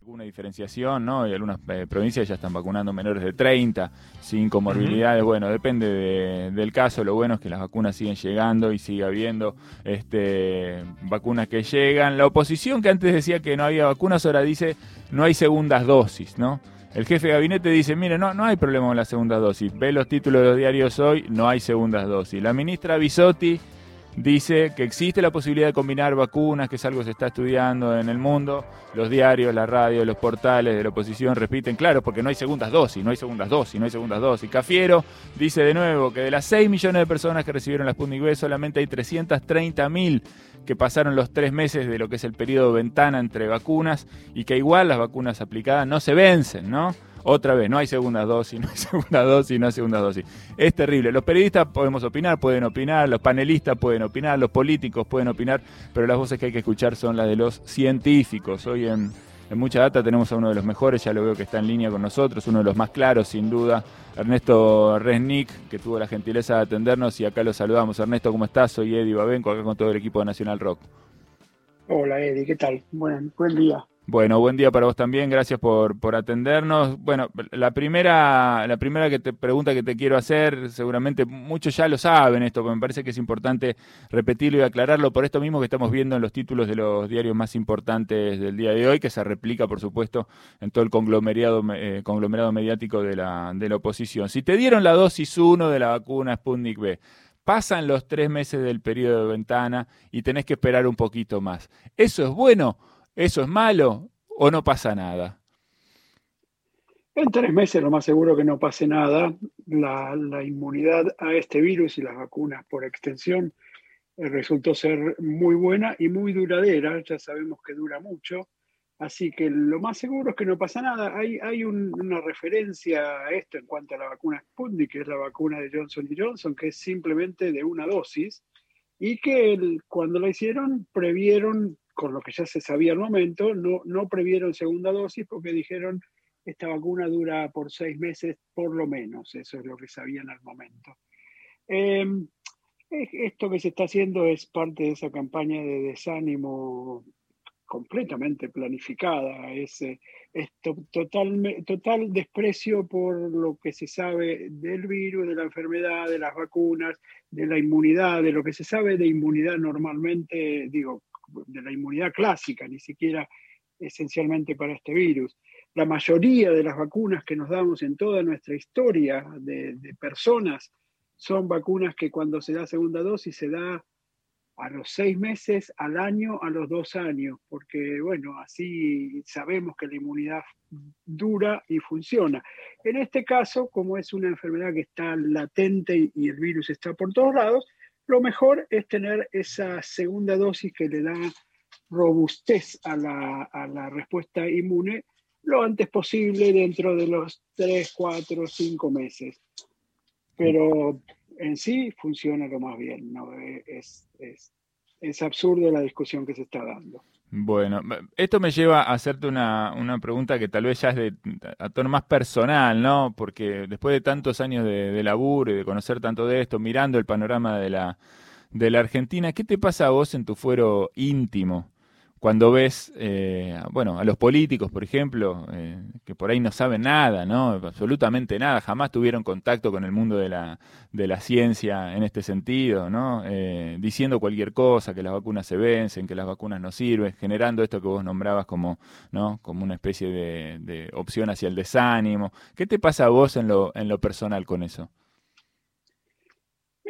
Alguna diferenciación, ¿no? Y algunas eh, provincias ya están vacunando menores de 30, sin comorbilidades. Bueno, depende del caso. Lo bueno es que las vacunas siguen llegando y sigue habiendo este, vacunas que llegan. La oposición que antes decía que no había vacunas, ahora dice no hay segundas dosis, ¿no? El jefe de gabinete dice, mire, no, no hay problema con la segunda dosis. Ve los títulos de los diarios hoy, no hay segundas dosis. La ministra Bisotti dice que existe la posibilidad de combinar vacunas, que es algo que se está estudiando en el mundo. Los diarios, la radio, los portales de la oposición repiten, claro, porque no hay segundas dosis, no hay segundas dosis, no hay segundas dosis. Cafiero dice de nuevo que de las 6 millones de personas que recibieron la Sputnik solamente hay 330 mil que pasaron los tres meses de lo que es el periodo ventana entre vacunas y que igual las vacunas aplicadas no se vencen, ¿no? Otra vez, no hay segunda dosis, no hay segunda dosis, no hay segunda dosis. Es terrible. Los periodistas podemos opinar, pueden opinar, los panelistas pueden opinar, los políticos pueden opinar, pero las voces que hay que escuchar son las de los científicos. Hoy en, Mucha Data tenemos a uno de los mejores, ya lo veo que está en línea con nosotros, uno de los más claros, sin duda, Ernesto Resnick, que tuvo la gentileza de atendernos y acá lo saludamos. Ernesto, ¿cómo estás? Soy Eddie Babenco, acá con todo el equipo de Nacional Rock. Hola Eddie, ¿qué tal? Buen, buen día. Bueno, buen día para vos también, gracias por, por atendernos. Bueno, la primera, la primera que te pregunta que te quiero hacer, seguramente muchos ya lo saben esto, pero me parece que es importante repetirlo y aclararlo por esto mismo que estamos viendo en los títulos de los diarios más importantes del día de hoy, que se replica, por supuesto, en todo el conglomerado, eh, conglomerado mediático de la, de la oposición. Si te dieron la dosis 1 de la vacuna Sputnik B, pasan los tres meses del periodo de ventana y tenés que esperar un poquito más. ¿Eso es bueno? ¿Eso es malo o no pasa nada? En tres meses lo más seguro que no pase nada. La, inmunidad a este virus y las vacunas por extensión eh, resultó ser muy buena y muy duradera. Ya sabemos que dura mucho. Así que lo más seguro es que no pasa nada. Hay, hay una referencia a esto en cuanto a la vacuna Sputnik, que es la vacuna de Johnson Johnson, que es simplemente de una dosis y que cuando la hicieron previeron con lo que ya se sabía al momento, no, no previeron segunda dosis porque dijeron esta vacuna dura por seis meses por lo menos, eso es lo que sabían al momento. Em, esto que se está haciendo es parte de esa campaña de desánimo completamente planificada, es, eh, total, total desprecio por lo que se sabe del virus, de la enfermedad, de las vacunas, de la inmunidad, de lo que se sabe de inmunidad normalmente, digo, de la inmunidad clásica, ni siquiera esencialmente para este virus. La mayoría de las vacunas que nos damos en toda nuestra historia de, personas son vacunas que cuando se da segunda dosis se da a los seis meses, al año, a los dos años, porque bueno, así sabemos que la inmunidad dura y funciona. En este caso, como es una enfermedad que está latente y el virus está por todos lados, lo mejor es tener esa segunda dosis que le da robustez a la, respuesta inmune lo antes posible dentro de los 3, 4, 5 meses. Pero en sí funciona lo más bien, ¿no? es, es, es absurdo la discusión que se está dando. Bueno, esto me lleva a hacerte una, una, pregunta que tal vez ya es de a tono más personal, ¿no? Porque después de tantos años de, de, laburo y de conocer tanto de esto, mirando el panorama de la, de la Argentina, ¿qué te pasa a vos en tu fuero íntimo? Cuando ves, eh, bueno, a los políticos, por ejemplo, eh, que por ahí no saben nada, ¿no? Absolutamente nada, jamás tuvieron contacto con el mundo de la, de la ciencia en este sentido, ¿no? Eh, diciendo cualquier cosa, que las vacunas se vencen, que las vacunas no sirven, generando esto que vos nombrabas como, ¿no? Como una especie de, de opción hacia el desánimo. ¿Qué te pasa a vos en lo, en lo personal con eso?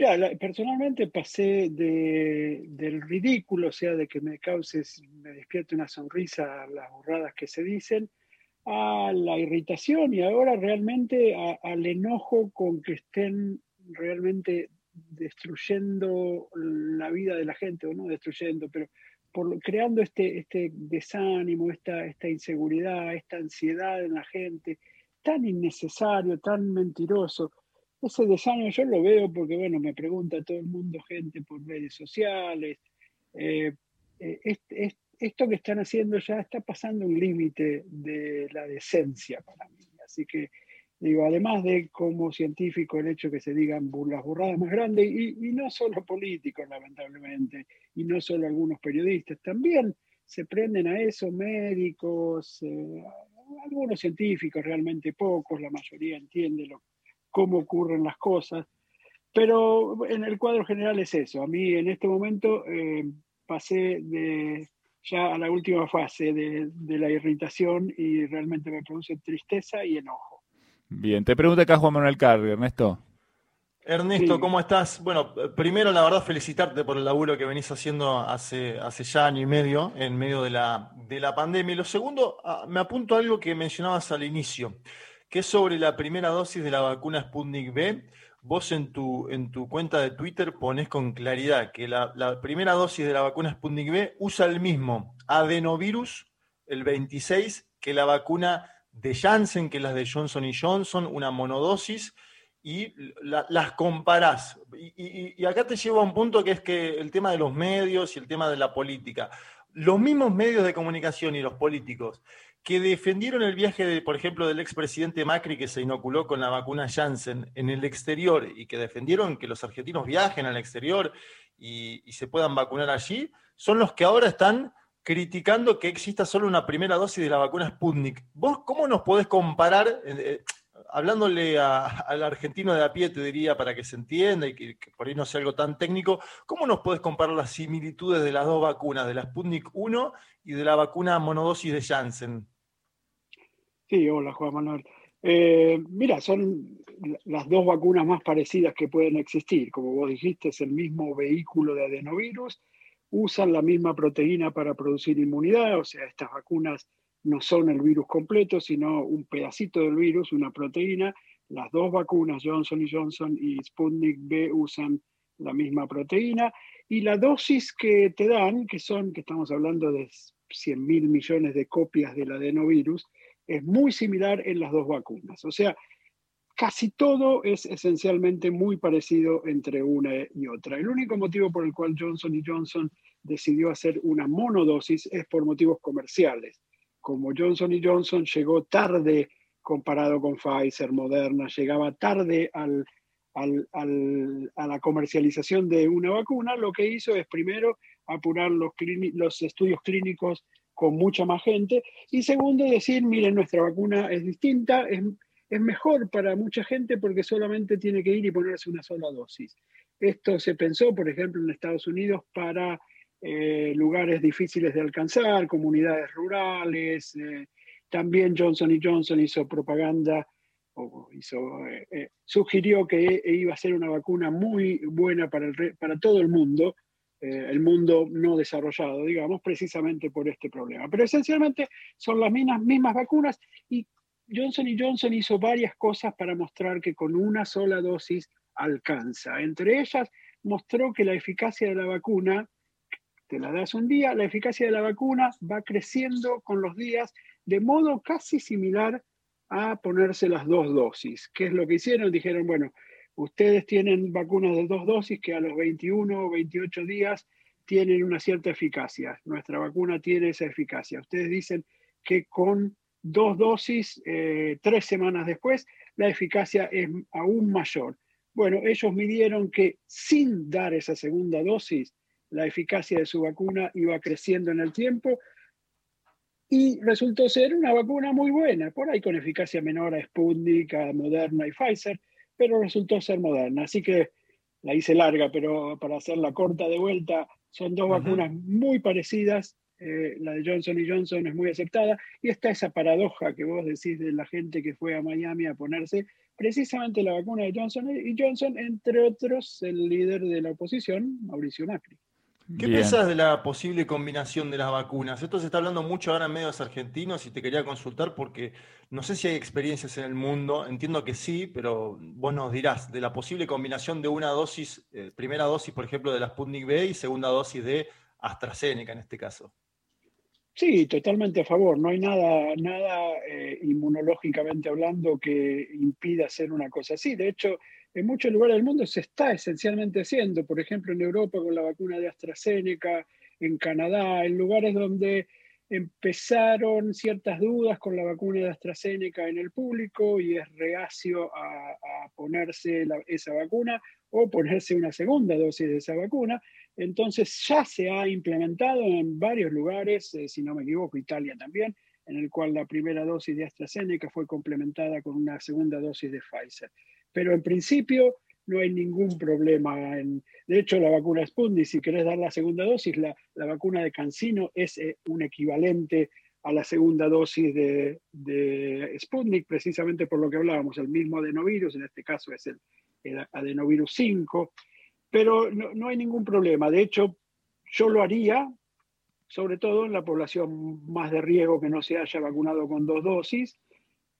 Mira, personalmente pasé de, del ridículo, o sea, de que me causes, me despierte una sonrisa las burradas que se dicen, a la irritación y ahora realmente al enojo con que estén realmente destruyendo la vida de la gente, o no destruyendo, pero por, creando este, este desánimo, esta, esta inseguridad, esta ansiedad en la gente, tan innecesario, tan mentiroso ese desánimo yo lo veo porque, bueno, me pregunta todo el mundo, gente por redes sociales. Eh, eh, esto que están haciendo ya está pasando un límite de la decencia para mí. Así que, digo, además de como científico el hecho que se digan las burradas más grandes, y, y no solo políticos, lamentablemente, y no solo algunos periodistas, también se prenden a eso médicos, eh, algunos científicos, realmente pocos, la mayoría entiende lo, cómo ocurren las cosas, pero en el cuadro general es eso. A mí en este momento eh, pasé de ya a la última fase de, de, la irritación y realmente me produce tristeza y enojo. Bien, te pregunta acá Juan Manuel Carri, Ernesto. Ernesto, ¿cómo estás? Bueno, primero la verdad felicitarte por el laburo que venís haciendo hace, hace ya año y medio, en medio de la, de la pandemia. Y lo segundo, ah, me apunto a algo que mencionabas al inicio, que es sobre la primera dosis de la vacuna Sputnik B. Vos en tu, en tu cuenta de Twitter pones con claridad que la, primera dosis de la vacuna Sputnik B usa el mismo adenovirus, el 26, que la vacuna de Janssen, que las de Johnson Johnson, una monodosis y las comparás. Y, acá te llevo a un punto que es que el tema de los medios y el tema de la política. Los mismos medios de comunicación y los políticos que defendieron el viaje, de, por ejemplo, del expresidente Macri que se inoculó con la vacuna Janssen en el exterior y que defendieron que los argentinos viajen al exterior y, se puedan vacunar allí, son los que ahora están criticando que exista solo una primera dosis de la vacuna Sputnik. ¿Vos cómo nos podés comparar? Eh, hablándole al argentino de a pie, te diría, para que se entienda y que, por ahí no sea algo tan técnico, ¿cómo nos puedes comparar las similitudes de las dos vacunas, de la Sputnik 1 y de la vacuna monodosis de Janssen? Sí, hola Juan Manuel. Eh, mira, son las dos vacunas más parecidas que pueden existir. Como vos dijiste, es el mismo vehículo de adenovirus, usan la misma proteína para producir inmunidad, o sea, estas vacunas no son el virus completo, sino un pedacito del virus, una proteína. Las dos vacunas, Johnson Johnson y Sputnik B, usan la misma proteína. Y la dosis que te dan, que son, que estamos hablando de 100 mil millones de copias del adenovirus, es muy similar en las dos vacunas. O sea, casi todo es esencialmente muy parecido entre una y otra. El único motivo por el cual Johnson Johnson decidió hacer una monodosis es por motivos comerciales como Johnson Johnson llegó tarde comparado con Pfizer, Moderna, llegaba tarde al, a la comercialización de una vacuna, lo que hizo es primero apurar los, los estudios clínicos con mucha más gente y segundo decir, miren, nuestra vacuna es distinta, es, es mejor para mucha gente porque solamente tiene que ir y ponerse una sola dosis. Esto se pensó, por ejemplo, en Estados Unidos para eh, lugares difíciles de alcanzar, comunidades rurales. Eh, también Johnson Johnson hizo propaganda o hizo, eh, sugirió que iba a ser una vacuna muy buena para, el, para todo el mundo, el mundo no desarrollado, digamos, precisamente por este problema. Pero esencialmente son las mismas, mismas vacunas y Johnson Johnson hizo varias cosas para mostrar que con una sola dosis alcanza. Entre ellas, mostró que la eficacia de la vacuna te la das un día, la eficacia de la vacuna va creciendo con los días de modo casi similar a ponerse las dos dosis. ¿Qué es lo que hicieron? Dijeron, bueno, ustedes tienen vacunas de dos dosis que a los 21 o 28 días tienen una cierta eficacia. Nuestra vacuna tiene esa eficacia. Ustedes dicen que con dos dosis, eh, tres semanas después, la eficacia es aún mayor. Bueno, ellos midieron que sin dar esa segunda dosis, la eficacia de su vacuna iba creciendo en el tiempo y resultó ser una vacuna muy buena, por ahí con eficacia menor a Sputnik, a Moderna y Pfizer, pero resultó ser Moderna. Así que la hice larga, pero para hacerla corta de vuelta, son dos vacunas muy parecidas. Eh, la de Johnson y Johnson es muy aceptada y está esa paradoja que vos decís de la gente que fue a Miami a ponerse precisamente la vacuna de Johnson y Johnson, entre otros el líder de la oposición, Mauricio Macri. ¿Qué piensas de la posible combinación de las vacunas? Esto se está hablando mucho ahora en medios argentinos y te quería consultar porque no sé si hay experiencias en el mundo, entiendo que sí, pero vos nos dirás de la posible combinación de una dosis, eh, primera dosis, por ejemplo, de la Sputnik B y segunda dosis de AstraZeneca en este caso. Sí, totalmente a favor. No hay nada, nada eh, inmunológicamente hablando que impida hacer una cosa así. De hecho, en muchos lugares del mundo se está esencialmente haciendo, por ejemplo en Europa con la vacuna de AstraZeneca, en Canadá, en lugares donde empezaron ciertas dudas con la vacuna de AstraZeneca en el público y es reacio a, ponerse esa vacuna o ponerse una segunda dosis de esa vacuna. Entonces ya se ha implementado en varios lugares, eh, si no me equivoco, Italia también, en el cual la primera dosis de AstraZeneca fue complementada con una segunda dosis de Pfizer. Pero en principio no hay ningún problema. En, de hecho, la vacuna Sputnik, si querés dar la segunda dosis, la, la vacuna de Cancino es eh, un equivalente a la segunda dosis de, de, Sputnik, precisamente por lo que hablábamos, el mismo adenovirus, en este caso es el, adenovirus 5, pero no, hay ningún problema. De hecho, yo lo haría, sobre todo en la población más de riesgo que no se haya vacunado con dos dosis.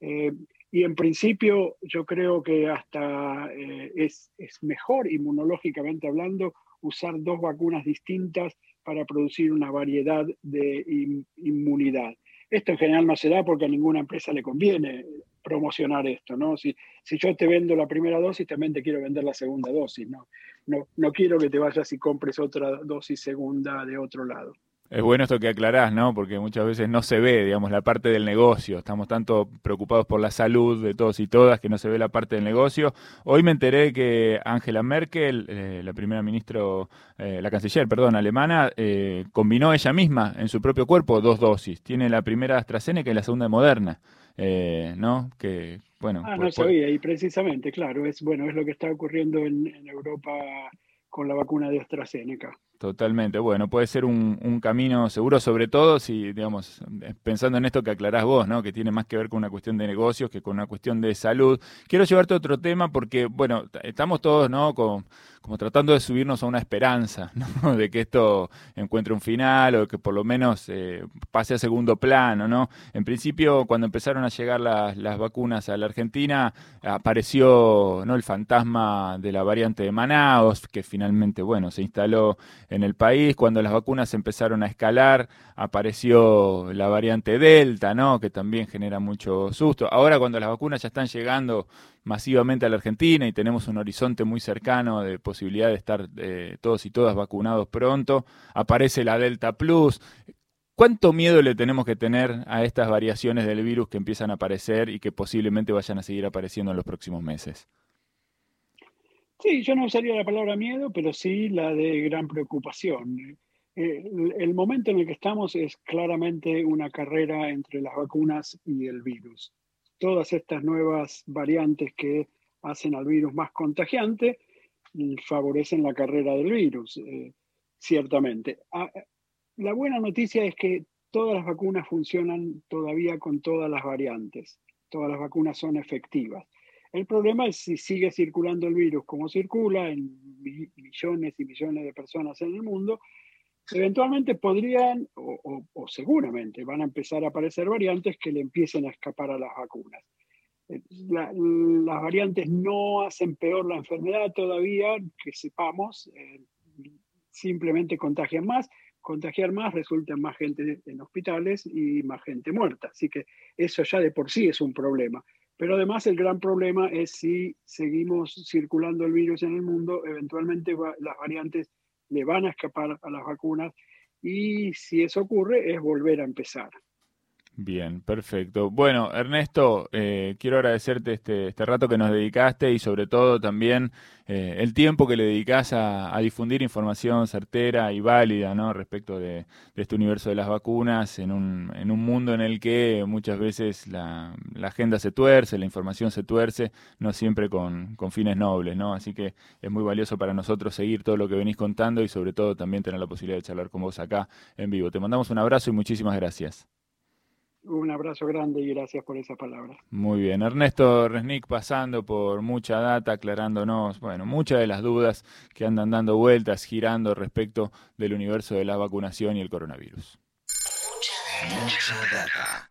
Eh, y en principio yo creo que hasta eh, es, es, mejor inmunológicamente hablando usar dos vacunas distintas para producir una variedad de inmunidad. Esto en general no se da porque a ninguna empresa le conviene promocionar esto, ¿no? Si, si yo te vendo la primera dosis, también te quiero vender la segunda dosis, ¿no? No, no quiero que te vayas y compres otra dosis segunda de otro lado. Es bueno esto que aclarás, ¿no? Porque muchas veces no se ve, digamos, la parte del negocio. Estamos tanto preocupados por la salud de todos y todas que no se ve la parte del negocio. Hoy me enteré que Angela Merkel, eh, la primera ministra, eh, la canciller, perdón, alemana, eh, combinó ella misma en su propio cuerpo dos dosis. Tiene la primera AstraZeneca y la segunda Moderna, ¿no? Que, bueno. Ah, no sabía, y precisamente, claro, es, bueno, es lo que está ocurriendo en, en Europa con la vacuna de AstraZeneca. Totalmente. Bueno, puede ser un, un, camino seguro, sobre todo si, digamos, pensando en esto que aclarás vos, ¿no? Que tiene más que ver con una cuestión de negocios que con una cuestión de salud. Quiero llevarte a otro tema porque, bueno, estamos todos, ¿no? Con, como tratando de subirnos a una esperanza, ¿no? De que esto encuentre un final o que por lo menos eh, pase a segundo plano, ¿no? En principio, cuando empezaron a llegar las, las vacunas a la Argentina, apareció, ¿no? El fantasma de la variante de Manaus, que finalmente, bueno, se instaló en el país. Cuando las vacunas empezaron a escalar, apareció la variante Delta, ¿no? Que también genera mucho susto. Ahora cuando las vacunas ya están llegando masivamente a la Argentina y tenemos un horizonte muy cercano de posibilidad de estar eh, todos y todas vacunados pronto, aparece la Delta Plus. ¿Cuánto miedo le tenemos que tener a estas variaciones del virus que empiezan a aparecer y que posiblemente vayan a seguir apareciendo en los próximos meses? Sí, yo no usaría la palabra miedo, pero sí la de gran preocupación. Eh, el, momento en el que estamos es claramente una carrera entre las vacunas y el virus. Todas estas nuevas variantes que hacen al virus más contagiante favorecen la carrera del virus, eh, ciertamente. Ah, la buena noticia es que todas las vacunas funcionan todavía con todas las variantes. Todas las vacunas son efectivas. El problema es si sigue circulando el virus como circula en millones y millones de personas en el mundo, eventualmente podrían o, seguramente van a empezar a aparecer variantes que le empiecen a escapar a las vacunas. Eh, las variantes no hacen peor la enfermedad todavía, que sepamos, eh, simplemente contagian más. Contagiar más resulta en más gente en hospitales y más gente muerta. Así que eso ya de por sí es un problema. Pero además el gran problema es si seguimos circulando el virus en el mundo, eventualmente las variantes le van a escapar a las vacunas y si eso ocurre es volver a empezar. Bien, perfecto. Bueno, Ernesto, eh, quiero agradecerte este, este, rato que nos dedicaste y sobre todo también eh, el tiempo que le dedicas a, difundir información certera y válida ¿no? respecto de, este universo de las vacunas en un, en un mundo en el que muchas veces la, agenda se tuerce, la información se tuerce, no siempre con, con, fines nobles. ¿no? Así que es muy valioso para nosotros seguir todo lo que venís contando y sobre todo también tener la posibilidad de charlar con vos acá en vivo. Te mandamos un abrazo y muchísimas gracias. Un abrazo grande y gracias por esa palabra. Muy bien. Ernesto Resnick pasando por mucha data, aclarándonos, bueno, muchas de las dudas que andan dando vueltas, girando respecto del universo de la vacunación y el coronavirus. Mucha data.